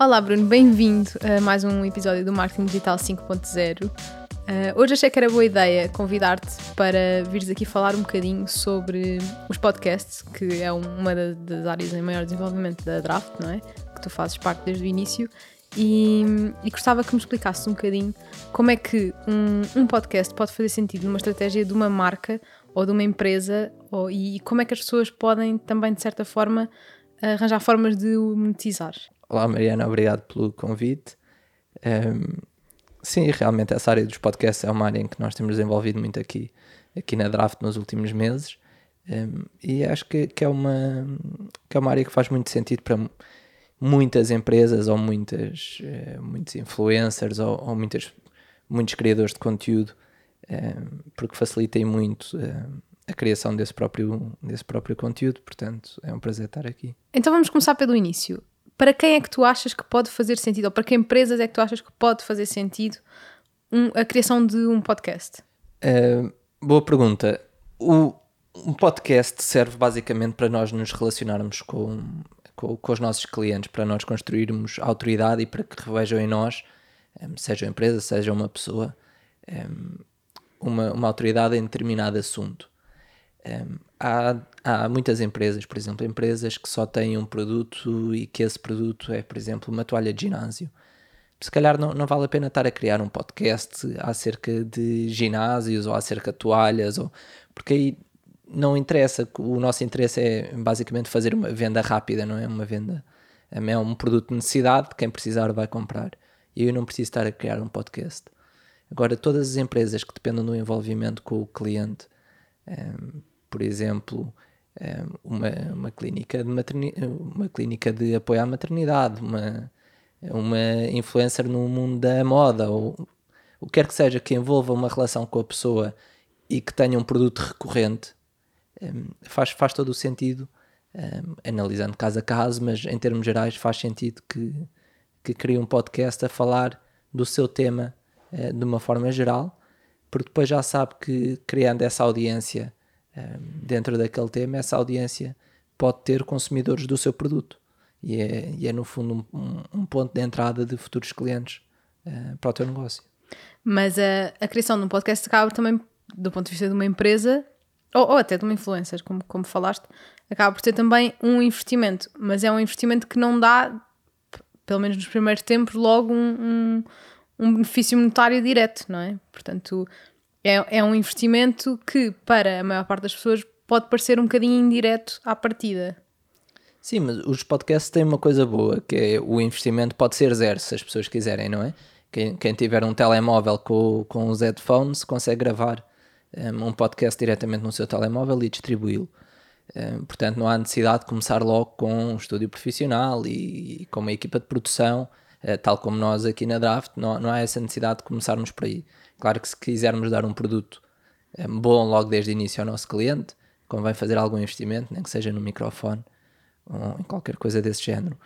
Olá Bruno, bem-vindo a mais um episódio do Marketing Digital 5.0. Uh, hoje achei que era boa ideia convidar-te para vires aqui falar um bocadinho sobre os podcasts, que é uma das áreas em maior desenvolvimento da Draft, não é? Que tu fazes parte desde o início. E, e gostava que me explicasses um bocadinho como é que um, um, podcast pode fazer sentido numa estratégia de uma marca ou de uma empresa ou, e como é que as pessoas podem também, de certa forma, arranjar formas de o monetizar. Olá Mariana, obrigado pelo convite. Um, sim, realmente essa área dos podcasts é uma área em que nós temos desenvolvido muito aqui, aqui na Draft nos últimos meses um, e acho que, que, é uma, que é uma área que faz muito sentido para muitas empresas ou muitas, uh, muitos influencers ou, ou, muitas, muitos criadores de conteúdo um, porque facilitem muito a criação desse próprio, desse próprio conteúdo, portanto é um prazer estar aqui. Então vamos começar pelo início para quem é que tu achas que pode fazer sentido, ou para que empresas é que tu achas que pode fazer sentido um, a criação de um podcast? Uh, boa pergunta. O, um podcast serve basicamente para nós nos relacionarmos com, com, com, os nossos clientes, para nós construirmos autoridade e para que revejam em nós, um, eh, seja uma empresa, seja uma pessoa, um, eh, uma, uma autoridade em determinado assunto. Um, há, há muitas empresas, por exemplo, empresas que só têm um produto e que esse produto é, por exemplo, uma toalha de ginásio. Se calhar não, não vale a pena estar a criar um podcast acerca de ginásios ou acerca de toalhas, ou, porque aí não interessa. O nosso interesse é basicamente fazer uma venda rápida, não é? Uma venda. É um produto de necessidade, quem precisar vai comprar. E eu não preciso estar a criar um podcast. Agora, todas as empresas que dependem do envolvimento com o cliente, um, por exemplo, eh, uma, uma, clínica de materni uma clínica de apoio à maternidade, uma, uma influencer no mundo da moda, ou o que quer que seja que envolva uma relação com a pessoa e que tenha um produto recorrente, eh, faz, faz todo o sentido, eh, analisando caso a caso, mas em termos gerais faz sentido que, que crie um podcast a falar do seu tema de uma forma geral, porque depois já sabe que criando essa audiência dentro daquele tema, essa audiência pode ter consumidores do seu produto. E é, e é no fundo, um, um, ponto de entrada de futuros clientes uh, para o teu negócio. Mas a, a criação de um podcast acaba também, do ponto de vista de uma empresa, ou, ou até de uma influencer, como, como falaste, acaba por ter também um investimento. Mas é um investimento que não dá, pelo menos nos primeiros tempos, logo um, um, um benefício monetário direto, não é? Portanto, é, é um investimento que, para a maior parte das pessoas, pode parecer um bocadinho indireto à partida. Sim, mas os podcasts têm uma coisa boa, que é o investimento pode ser zero, se as pessoas quiserem, não é? Quem, quem tiver um telemóvel com, com os headphones consegue gravar um, um podcast diretamente no seu telemóvel e distribuí-lo. Um, portanto, não há necessidade de começar logo com um estúdio profissional e, e com uma equipa de produção, uh, tal como nós aqui na Draft, não, não há essa necessidade de começarmos por aí. Claro que se quisermos dar um produto eh, bom logo desde o início ao nosso cliente, convém fazer algum investimento, nem que seja no microfone ou em qualquer coisa desse género.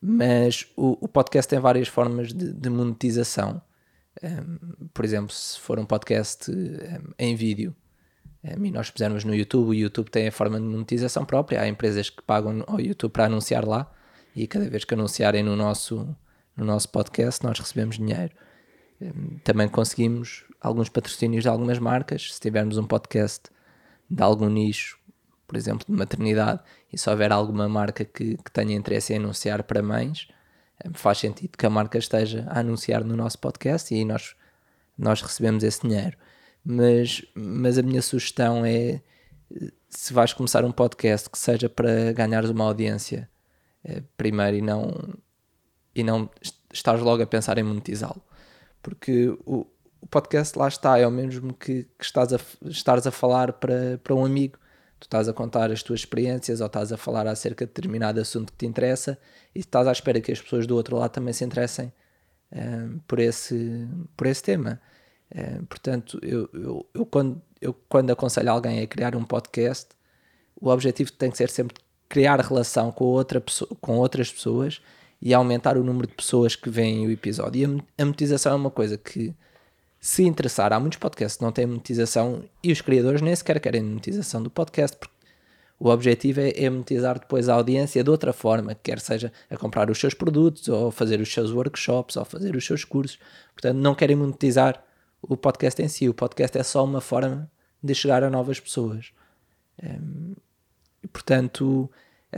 Mas o, o podcast tem várias formas de, de monetização. Um, ehm, por exemplo, se for um podcast um, ehm, em vídeo um, ehm, e nós pusermos no YouTube, o YouTube tem a forma de monetização própria. Há empresas que pagam ao YouTube para anunciar lá e cada vez que anunciarem no nosso, no nosso podcast nós recebemos dinheiro também conseguimos alguns patrocínios de algumas marcas. Se tivermos um podcast de algum nicho, por exemplo, de maternidade, e se houver alguma marca que, que tenha interesse em anunciar para mães, faz sentido que a marca esteja a anunciar no nosso podcast e nós, nós recebemos esse dinheiro. Mas, mas a minha sugestão é se vais começar um podcast que seja para ganhares uma audiência eh, primeiro e não, e não estás logo a pensar em monetizá-lo porque o, o podcast lá está, é o mesmo que, que estás, a, estás a falar para, para um amigo. Tu estás a contar as tuas experiências ou estás a falar acerca de determinado assunto que te interessa e estás à espera que as pessoas do outro lado também se interessem um, por, esse, por esse tema. Um, portanto, eu, eu, eu, quando, eu quando aconselho alguém a criar um podcast, o objetivo tem que ser sempre criar relação com, outra pessoa, com outras pessoas e aumentar o número de pessoas que veem o episódio. E a, monetização é uma coisa que, se interessar, há muitos podcasts que não têm monetização e os criadores nem sequer querem monetização do podcast, porque O objetivo é, é monetizar depois a audiência de outra forma, quer seja a comprar os seus produtos, ou fazer os seus workshops, ou fazer os seus cursos. Portanto, não querem monetizar o podcast em si. O podcast é só uma forma de chegar a novas pessoas. Um, e, portanto,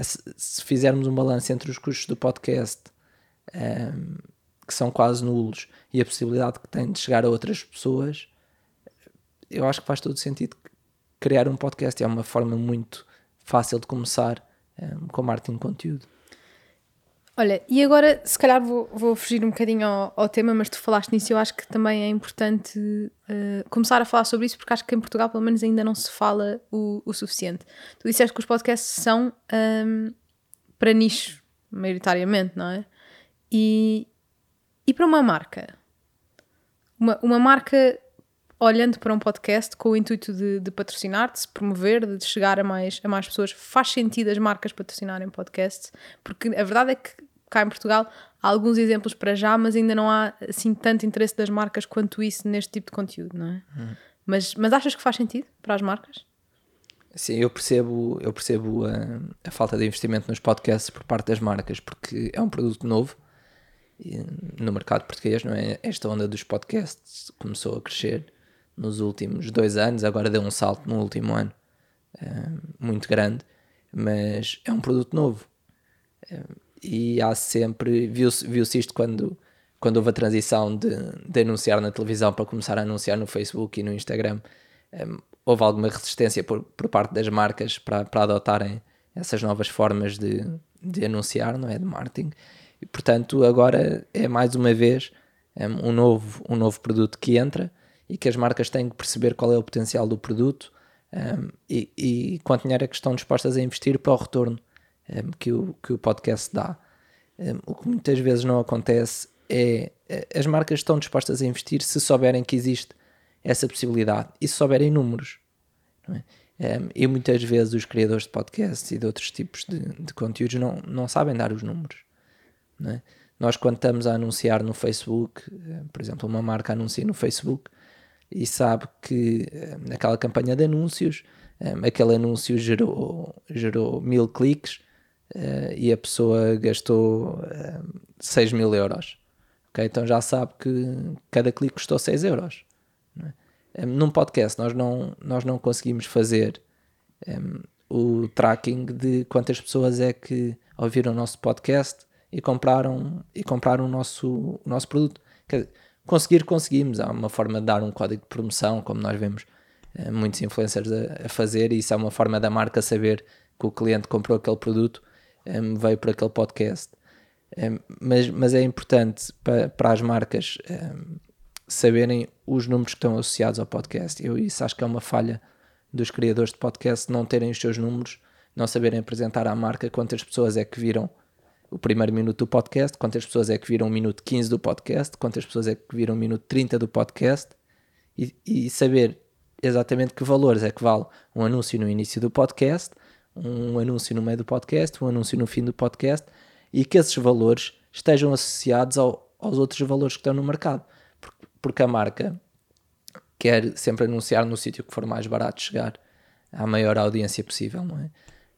se fizermos um balanço entre os custos do podcast, um, que são quase nulos, e a possibilidade que tem de chegar a outras pessoas, eu acho que faz todo sentido criar um podcast. É uma forma muito fácil de começar um, com marketing de conteúdo. Olha, e agora se calhar vou, vou fugir um bocadinho ao, ao, tema, mas tu falaste nisso, eu acho que também é importante uh, começar a falar sobre isso, porque acho que em Portugal pelo menos ainda não se fala o, o suficiente. Tu disseste que os podcasts são um, para nicho, maioritariamente, não é? E, e para uma marca? Uma, uma marca olhando para um podcast com o intuito de, de patrocinar, de se promover, de chegar a mais, a mais pessoas, faz sentido as marcas patrocinarem podcasts, porque a verdade é que cá em Portugal há alguns exemplos para já, mas ainda não há assim tanto interesse das marcas quanto isso neste tipo de conteúdo, não é? Hum. Mas, mas achas que faz sentido para as marcas? Sim, eu percebo, eu percebo a, a falta de investimento nos podcasts por parte das marcas, porque é um produto novo no mercado português, não é? Esta onda dos podcasts começou a crescer nos últimos dois anos, agora deu um salto no último ano uh, muito grande, mas é um produto novo. Uh, e há sempre, viu-se viu isto quando, quando houve a transição de, de anunciar na televisão para começar a anunciar no Facebook e no Instagram, um, eh, houve alguma resistência por, por parte das marcas para, para adotarem essas novas formas de, de anunciar, não é? De marketing. E, portanto, agora é mais uma vez um, um novo, um novo produto que entra e que as marcas têm que perceber qual é o potencial do produto um, e, e quanto dinheiro é que estão dispostas a investir para o retorno um, que, o, que o podcast dá. Um, o que muitas vezes não acontece é as marcas estão dispostas a investir se souberem que existe essa possibilidade e se souberem números. É? Um, e muitas vezes os criadores de podcasts e de outros tipos de, de conteúdos não, não sabem dar os números. É? Nós, quando estamos a anunciar no Facebook, por exemplo, uma marca anuncia no Facebook, e sabe que eh, naquela campanha de anúncios, eh, aquele anúncio gerou, gerou mil cliques uh, e a pessoa gastou uh, 6 mil euros. Okay? Então já sabe que cada clique custou 6 euros. É? Um, num podcast nós não, nós não conseguimos fazer um, o tracking de quantas pessoas é que ouviram o nosso podcast e compraram, e compraram o, nosso, o nosso produto. Quer dizer, Conseguir, conseguimos. Há uma forma de dar um código de promoção, como nós vemos eh, muitos influencers a, fazer, e isso é uma forma da marca saber que o cliente comprou aquele produto, um, eh, veio por aquele podcast. Um, eh, mas, mas é importante para, para as marcas um, saberem os números que estão associados ao podcast. Eu isso acho que é uma falha dos criadores de podcast não terem os seus números, não saberem apresentar à marca quantas pessoas é que viram o primeiro minuto do podcast, quantas pessoas é que viram o minuto 15 do podcast, quantas pessoas é que viram o minuto 30 do podcast e, e saber exatamente que valores é que vale um anúncio no início do podcast, um anúncio no meio do podcast, um anúncio no fim do podcast e que esses valores estejam associados ao, aos outros valores que estão no mercado. Porque, a marca quer sempre anunciar no sítio que for mais barato chegar à maior audiência possível, não é?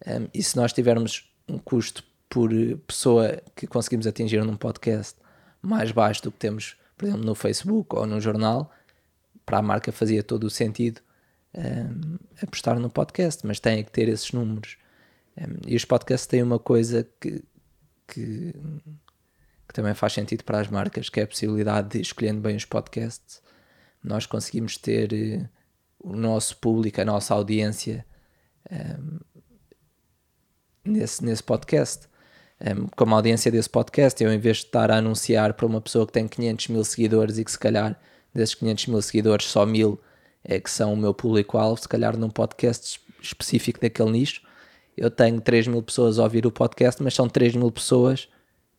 Um, e se nós tivermos um custo por pessoa que conseguimos atingir num podcast mais baixo do que temos, por exemplo, no Facebook ou no jornal, para a marca fazia todo o sentido um, apostar no podcast, mas tem que ter esses números. Um, e os podcasts têm uma coisa que, que, que, também faz sentido para as marcas, que é a possibilidade de, escolhendo bem os podcasts, nós conseguimos ter uh, o nosso público, a nossa audiência um, nesse, nesse podcast como audiência desse podcast, eu em vez de estar a anunciar para uma pessoa que tem 500 mil seguidores e que se calhar desses 500 mil seguidores só mil é que são o meu público-alvo, se calhar num podcast específico daquele nicho, eu tenho 3 mil pessoas a ouvir o podcast, mas são 3 mil pessoas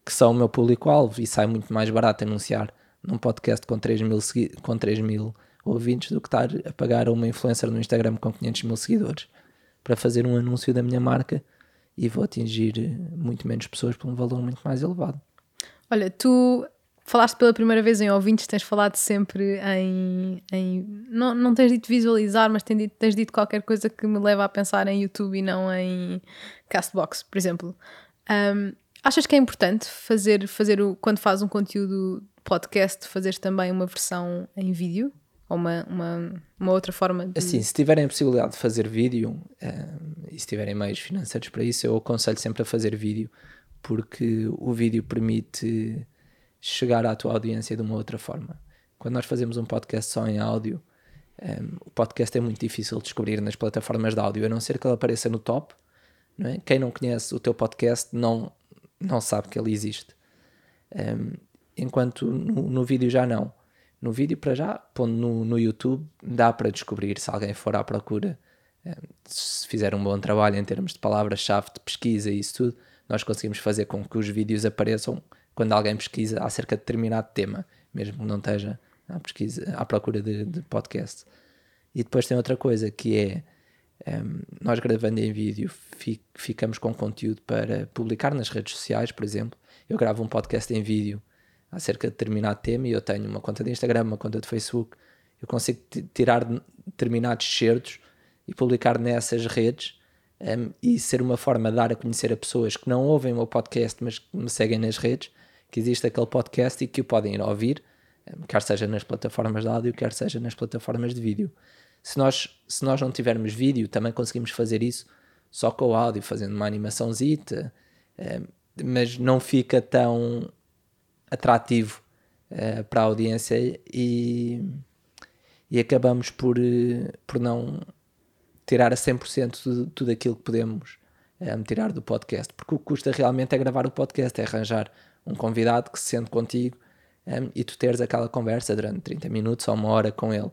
que são o meu público-alvo e sai muito mais barato anunciar num podcast com 3 mil, com 3 mil ouvintes do que estar a pagar a uma influencer no Instagram com 500 mil seguidores para fazer um anúncio da minha marca e vou atingir muito menos pessoas por um valor muito mais elevado. Olha, tu falaste pela primeira vez em ouvintes, tens falado sempre em. em não, não tens dito visualizar, mas tens dito, tens dito qualquer coisa que me leva a pensar em YouTube e não em Castbox, por exemplo. Um, achas que é importante fazer, fazer o, quando fazes um conteúdo podcast, fazeres também uma versão em vídeo? Ou uma, uma, uma outra forma de. Assim, se tiverem a possibilidade de fazer vídeo um, e se tiverem meios financeiros para isso, eu aconselho sempre a fazer vídeo, porque o vídeo permite chegar à tua audiência de uma outra forma. Quando nós fazemos um podcast só em áudio, um, o podcast é muito difícil de descobrir nas plataformas de áudio, a não ser que ele apareça no top. Não é? Quem não conhece o teu podcast não, não sabe que ele existe. Um, enquanto no, no, vídeo já não. No vídeo, para já, pondo no, no YouTube, dá para descobrir se alguém for à procura. Um, se fizer um bom trabalho em termos de palavras-chave de pesquisa e isso tudo, nós conseguimos fazer com que os vídeos apareçam quando alguém pesquisa acerca de determinado tema, mesmo que não esteja à, pesquisa, à procura de, de podcast. E depois tem outra coisa que é um, nós gravando em vídeo ficamos com conteúdo para publicar nas redes sociais, por exemplo. Eu gravo um podcast em vídeo acerca de determinado tema e eu tenho uma conta de Instagram, uma conta de Facebook. Eu consigo tirar determinados certos e publicar nessas redes um, e ser uma forma de dar a conhecer a pessoas que não ouvem o meu podcast, mas que me seguem nas redes, que existe aquele podcast e que o podem ir ouvir, quer seja nas plataformas de áudio, quer seja nas plataformas de vídeo. Se nós, se nós não tivermos vídeo, também conseguimos fazer isso só com o áudio, fazendo uma animaçãozita, mas não fica tão atrativo uh, para a audiência e, e acabamos por, uh, por não tirar a 100% de tudo aquilo que podemos um, tirar do podcast, porque o que custa realmente é gravar o podcast, é arranjar um convidado que se sente contigo um, e tu teres aquela conversa durante 30 minutos ou uma hora com ele.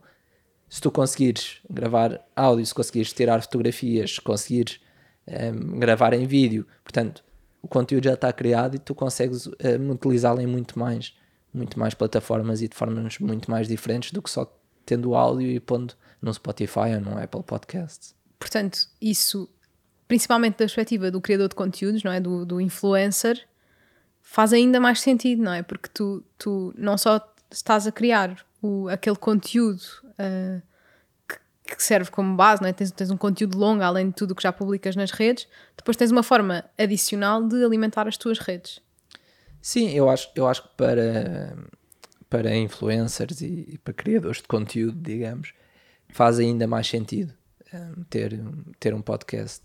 Se tu conseguires gravar áudio, se conseguires tirar fotografias, se conseguires um, gravar em vídeo, portanto, o conteúdo já está criado e tu consegues um, utilizá-lo em muito mais, muito mais plataformas e de formas muito mais diferentes do que só tendo áudio e pondo no Spotify ou no Apple Podcasts. Portanto, isso, principalmente da perspectiva do criador de conteúdos, não é? Do, do influencer, faz ainda mais sentido, não é? Porque tu, tu não só estás a criar o, aquele conteúdo uh, que, serve como base, não é? Tens, tens um conteúdo longo, além de tudo que já publicas nas redes, depois tens uma forma adicional de alimentar as tuas redes. Sim, eu acho, eu acho que para, para influencers e, e para criadores de conteúdo, digamos, faz ainda mais sentido um, ter, ter um podcast.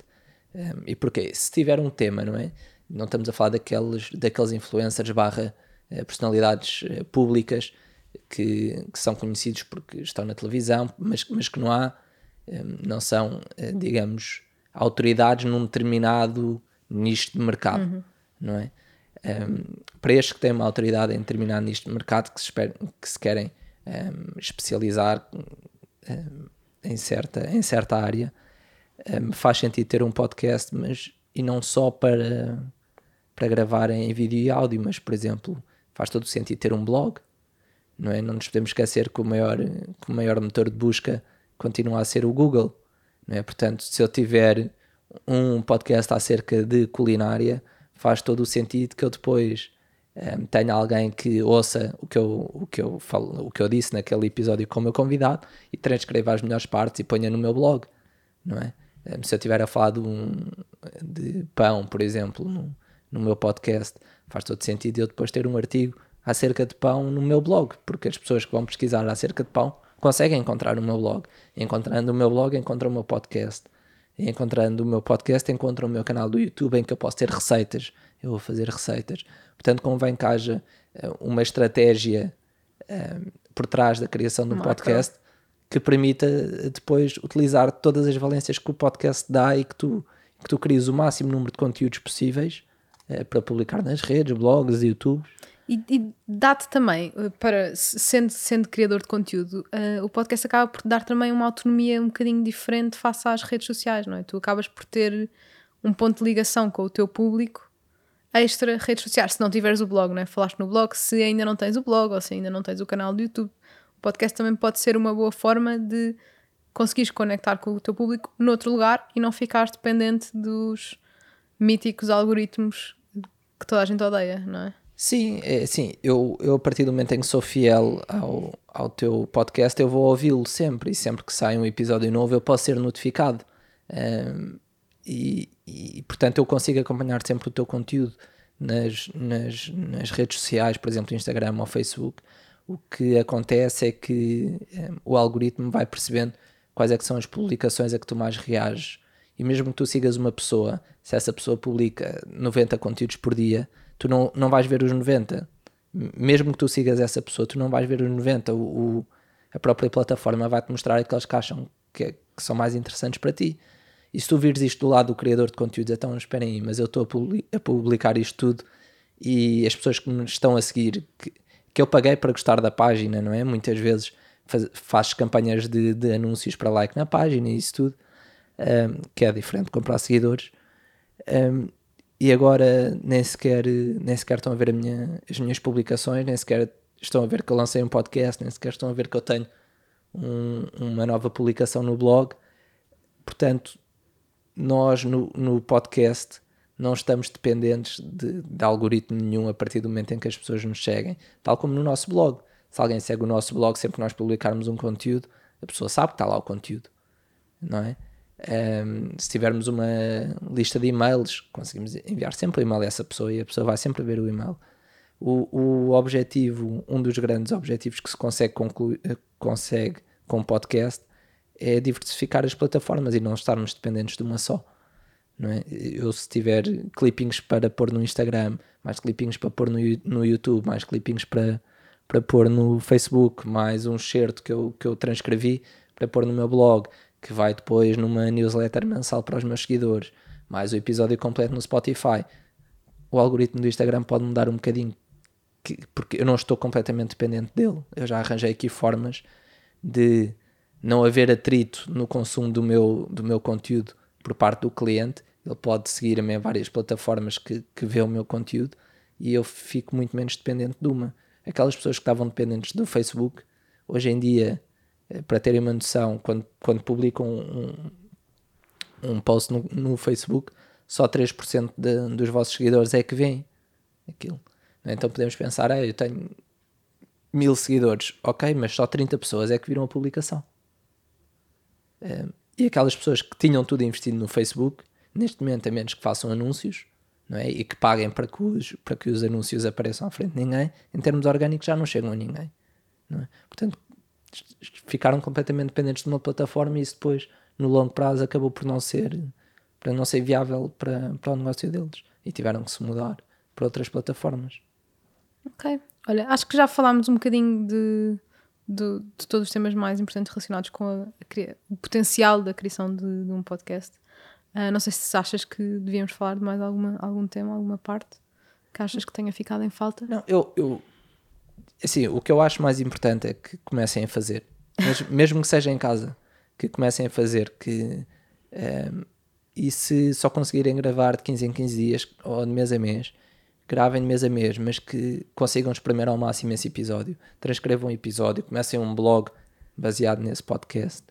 Um, e porque se tiver um tema, não é? não estamos a falar daqueles, daqueles influencers barra eh, personalidades eh, públicas que, que, são conhecidos porque estão na televisão, mas, mas que não há, eh, não são, digamos, autoridades num determinado nicho de mercado, uhum. não é? Um, para estes que têm uma autoridade em determinado nicho de mercado, que se, esper, que se querem um, especializar um, em, certa, em certa área, faz sentido ter um podcast, mas e não só para para gravar em vídeo e áudio, mas, por exemplo, faz todo o sentido ter um blog, não é? Não nos podemos esquecer que o maior, que o maior motor de busca continua a ser o Google, não é? Portanto, se eu tiver um podcast acerca de culinária, faz todo o sentido que eu depois um, eh, tenha alguém que ouça o que, eu, o, que eu falo, o que eu disse naquele episódio com o meu convidado e transcreva as melhores partes e ponha no meu blog, não é? Um, eh, se eu estiver a falar de, um, de pão, por exemplo, no, no meu podcast, faz todo sentido eu depois ter um artigo acerca de pão no meu blog, porque as pessoas que vão pesquisar acerca de pão conseguem encontrar o meu blog. Encontrando o meu blog, encontram o meu podcast. encontrando o meu podcast, encontram o meu canal do YouTube em que eu posso ter receitas. Eu vou fazer receitas. Portanto, convém que haja uh, uma estratégia uh, por trás da criação de um podcast que permita depois utilizar todas as valências que o podcast dá e que tu, que tu crias o máximo número de conteúdos possíveis é, para publicar nas redes, blogs, YouTube. E, e dá-te também, eh, para, sendo, sendo criador de conteúdo, uh, o podcast acaba por dar também uma autonomia um bocadinho diferente face às redes sociais, não é? Tu acabas por ter um ponto de ligação com o teu público extra redes sociais, se não tiveres o blog, não é? Falaste no blog, se ainda não tens o blog ou se ainda não tens o canal do YouTube, o podcast também pode ser uma boa forma de conseguires conectar com o teu público noutro lugar e não ficares dependente dos míticos algoritmos que toda a gente odeia, não é? Sim, é, sim. Eu, eu a partir do momento em que sou fiel ao, ao teu podcast, eu vou ouvi-lo sempre. E sempre que sai um episódio novo, eu posso ser notificado. Um, e, e, portanto, eu consigo acompanhar sempre o teu conteúdo nas, nas, nas redes sociais, por exemplo, Instagram ou Facebook. O que acontece é que um, o algoritmo vai percebendo quais é que são as publicações a que tu mais reages. E mesmo que tu sigas uma pessoa, se essa pessoa publica 90 conteúdos por dia, tu não, não vais ver os 90. Mesmo que tu sigas essa pessoa, tu não vais ver os 90. O, o a própria plataforma vai-te mostrar aqueles que acham que, que, são mais interessantes para ti. E se tu vires isto do lado do criador de conteúdos, então esperem aí, mas eu estou a, publicar isto tudo e as pessoas que me estão a seguir, que, que eu paguei para gostar da página, não é? Muitas vezes faz, fazes campanhas de, de, anúncios para like na página e isso tudo, um, que é diferente de comprar seguidores. Um, e agora nem sequer, nem sequer estão a ver minha, as minhas publicações, nem sequer estão a ver que eu lancei um podcast, nem sequer estão a ver que eu tenho um, uma nova publicação no blog. Portanto, nós no, no podcast não estamos dependentes de, de, algoritmo nenhum a partir do momento em que as pessoas nos seguem, tal como no nosso blog. Se alguém segue o nosso blog, sempre que nós publicarmos um conteúdo, a pessoa sabe que está lá o conteúdo, não é? Um, se tivermos uma lista de e-mails, conseguimos enviar sempre o e-mail a essa pessoa e a pessoa vai sempre ver o e-mail. O, o objetivo, um dos grandes objetivos que se consegue, eh, consegue com o podcast é diversificar as plataformas e não estarmos dependentes de uma só. Não é? Eu, se tiver clippings para pôr no Instagram, mais clippings para pôr no, no YouTube, mais clippings para, para pôr no Facebook, mais um certo que eu, que eu transcrevi para pôr no meu blog, que vai depois numa newsletter mensal para os meus seguidores, mais o episódio completo no Spotify. O algoritmo do Instagram pode mudar um bocadinho, que, porque eu não estou completamente dependente dele. Eu já arranjei aqui formas de não haver atrito no consumo do meu, do meu conteúdo por parte do cliente. Ele pode seguir-me em várias plataformas que, que vê o meu conteúdo e eu fico muito menos dependente de uma. Aquelas pessoas que estavam dependentes do Facebook, hoje em dia para terem uma noção, quando, quando publicam um, um post no, no Facebook, só 3% de, dos vossos seguidores é que veem aquilo. Então podemos pensar, ah, eu tenho mil seguidores, ok, mas só 30 pessoas é que viram a publicação. Eh, e aquelas pessoas que tinham tudo investido no Facebook, neste momento, a menos que façam anúncios, não é? e que paguem para que, os, para que os anúncios apareçam à frente de ninguém, em termos orgânicos já não chegam a ninguém. É? Portanto, ficaram completamente dependentes de uma plataforma e isso depois, no longo prazo, acabou por não ser, para não ser viável para, para o negócio deles e tiveram que se mudar para outras plataformas. Ok. Olha, acho que já falámos um bocadinho de, de, de todos os temas mais importantes relacionados com a, a, o potencial da criação de, de um podcast. Uh, não sei se achas que devíamos falar de mais alguma, algum tema, alguma parte que achas que tenha ficado em falta. Não, eu, eu assim, o que eu acho mais importante é que comecem a fazer, Mas, mesmo que seja em casa, que comecem a fazer, que um, ehm, e se só conseguirem gravar de 15 em 15 dias ou de mês a mês, gravem de mês a mês, mas que consigam exprimir ao máximo esse episódio, transcrevam um episódio, comecem um blog baseado nesse podcast.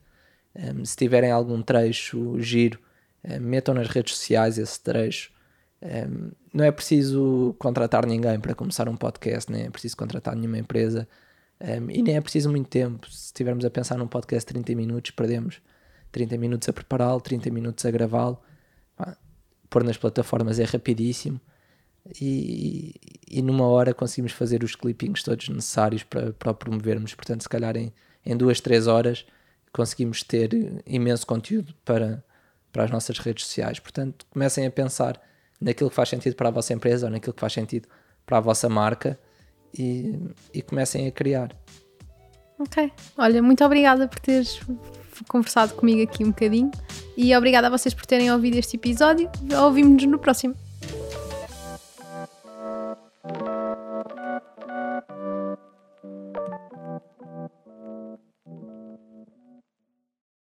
Um, ehm, se tiverem algum trecho giro, um, ehm, metam nas redes sociais esse trecho um, não é preciso contratar ninguém para começar um podcast, nem é preciso contratar nenhuma empresa um, e nem é preciso muito tempo. Se estivermos a pensar num podcast de 30 minutos, perdemos 30 minutos a prepará-lo, 30 minutos a gravá-lo. Pôr nas plataformas é rapidíssimo e, e numa hora conseguimos fazer os clippings todos necessários para, para o promovermos. Portanto, se calhar em, em duas, três horas conseguimos ter imenso conteúdo para, para as nossas redes sociais. Portanto, comecem a pensar naquilo que faz sentido para a vossa empresa ou naquilo que faz sentido para a vossa marca e, e comecem a criar. Ok. Olha, muito obrigada por teres conversado comigo aqui um bocadinho e obrigada a vocês por terem ouvido este episódio. Ouvimos-nos no próximo.